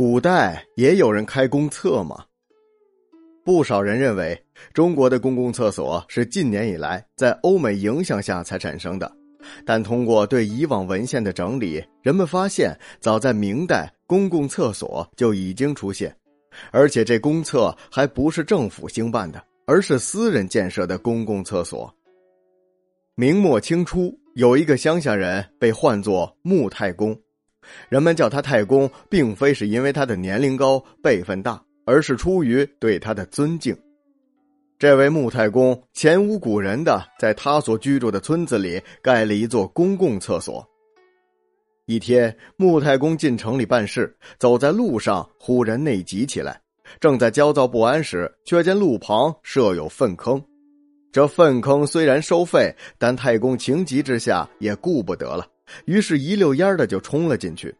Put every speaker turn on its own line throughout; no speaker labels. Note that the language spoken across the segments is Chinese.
古代也有人开公厕吗？不少人认为中国的公共厕所是近年以来在欧美影响下才产生的，但通过对以往文献的整理，人们发现早在明代，公共厕所就已经出现，而且这公厕还不是政府兴办的，而是私人建设的公共厕所。明末清初，有一个乡下人被唤作穆太公。人们叫他太公，并非是因为他的年龄高、辈分大，而是出于对他的尊敬。这位穆太公前无古人的在他所居住的村子里盖了一座公共厕所。一天，穆太公进城里办事，走在路上，忽然内急起来，正在焦躁不安时，却见路旁设有粪坑。这粪坑虽然收费，但太公情急之下也顾不得了。于是，一溜烟的就冲了进去。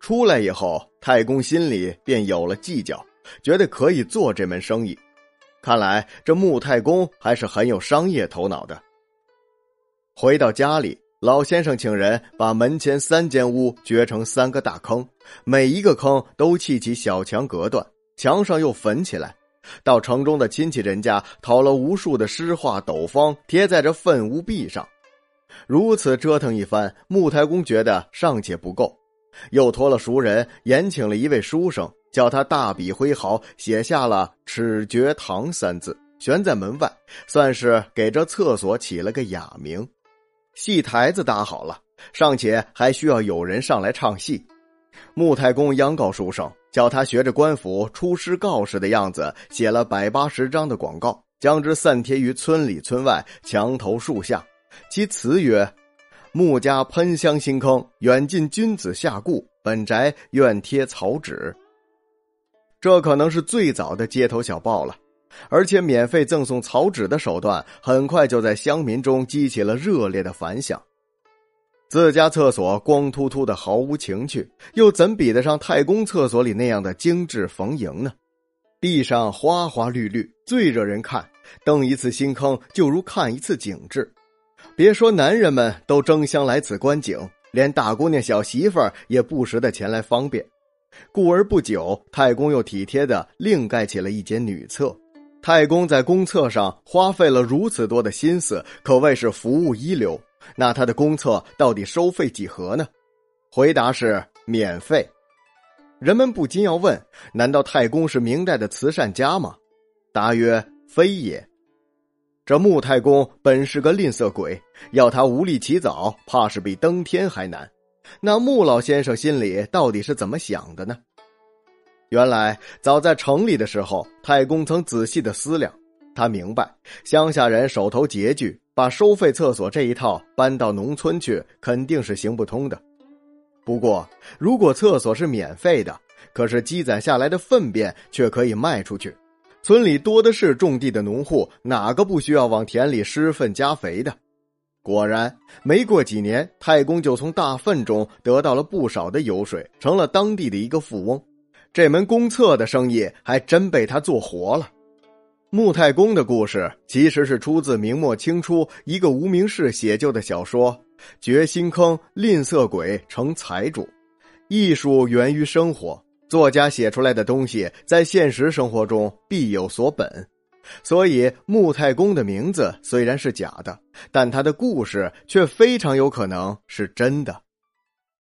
出来以后，太公心里便有了计较，觉得可以做这门生意。看来这穆太公还是很有商业头脑的。回到家里，老先生请人把门前三间屋掘成三个大坑，每一个坑都砌起小墙隔断，墙上又粉起来。到城中的亲戚人家讨了无数的诗画斗方，贴在这粪屋壁上。如此折腾一番，穆太公觉得尚且不够，又托了熟人延请了一位书生，叫他大笔挥毫写下了“齿绝堂”三字，悬在门外，算是给这厕所起了个雅名。戏台子搭好了，尚且还需要有人上来唱戏。穆太公央告书生，叫他学着官府出师告示的样子，写了百八十张的广告，将之散贴于村里村外、墙头树下。其词曰：“穆家喷香新坑，远近君子下顾。本宅愿贴草纸。”这可能是最早的街头小报了，而且免费赠送草纸的手段，很快就在乡民中激起了热烈的反响。自家厕所光秃秃的，毫无情趣，又怎比得上太公厕所里那样的精致逢迎呢？地上花花绿绿，最惹人看。登一次新坑，就如看一次景致。别说男人们都争相来此观景，连大姑娘、小媳妇儿也不时的前来方便。故而不久，太公又体贴的另盖起了一间女厕。太公在公厕上花费了如此多的心思，可谓是服务一流。那他的公厕到底收费几何呢？回答是免费。人们不禁要问：难道太公是明代的慈善家吗？答曰：非也。这穆太公本是个吝啬鬼，要他无力起早，怕是比登天还难。那穆老先生心里到底是怎么想的呢？原来早在城里的时候，太公曾仔细的思量，他明白乡下人手头拮据，把收费厕所这一套搬到农村去肯定是行不通的。不过，如果厕所是免费的，可是积攒下来的粪便却可以卖出去。村里多的是种地的农户，哪个不需要往田里施粪加肥的？果然，没过几年，太公就从大粪中得到了不少的油水，成了当地的一个富翁。这门公厕的生意还真被他做活了。穆太公的故事其实是出自明末清初一个无名氏写就的小说《掘新坑，吝啬鬼成财主》，艺术源于生活。作家写出来的东西，在现实生活中必有所本，所以穆太公的名字虽然是假的，但他的故事却非常有可能是真的。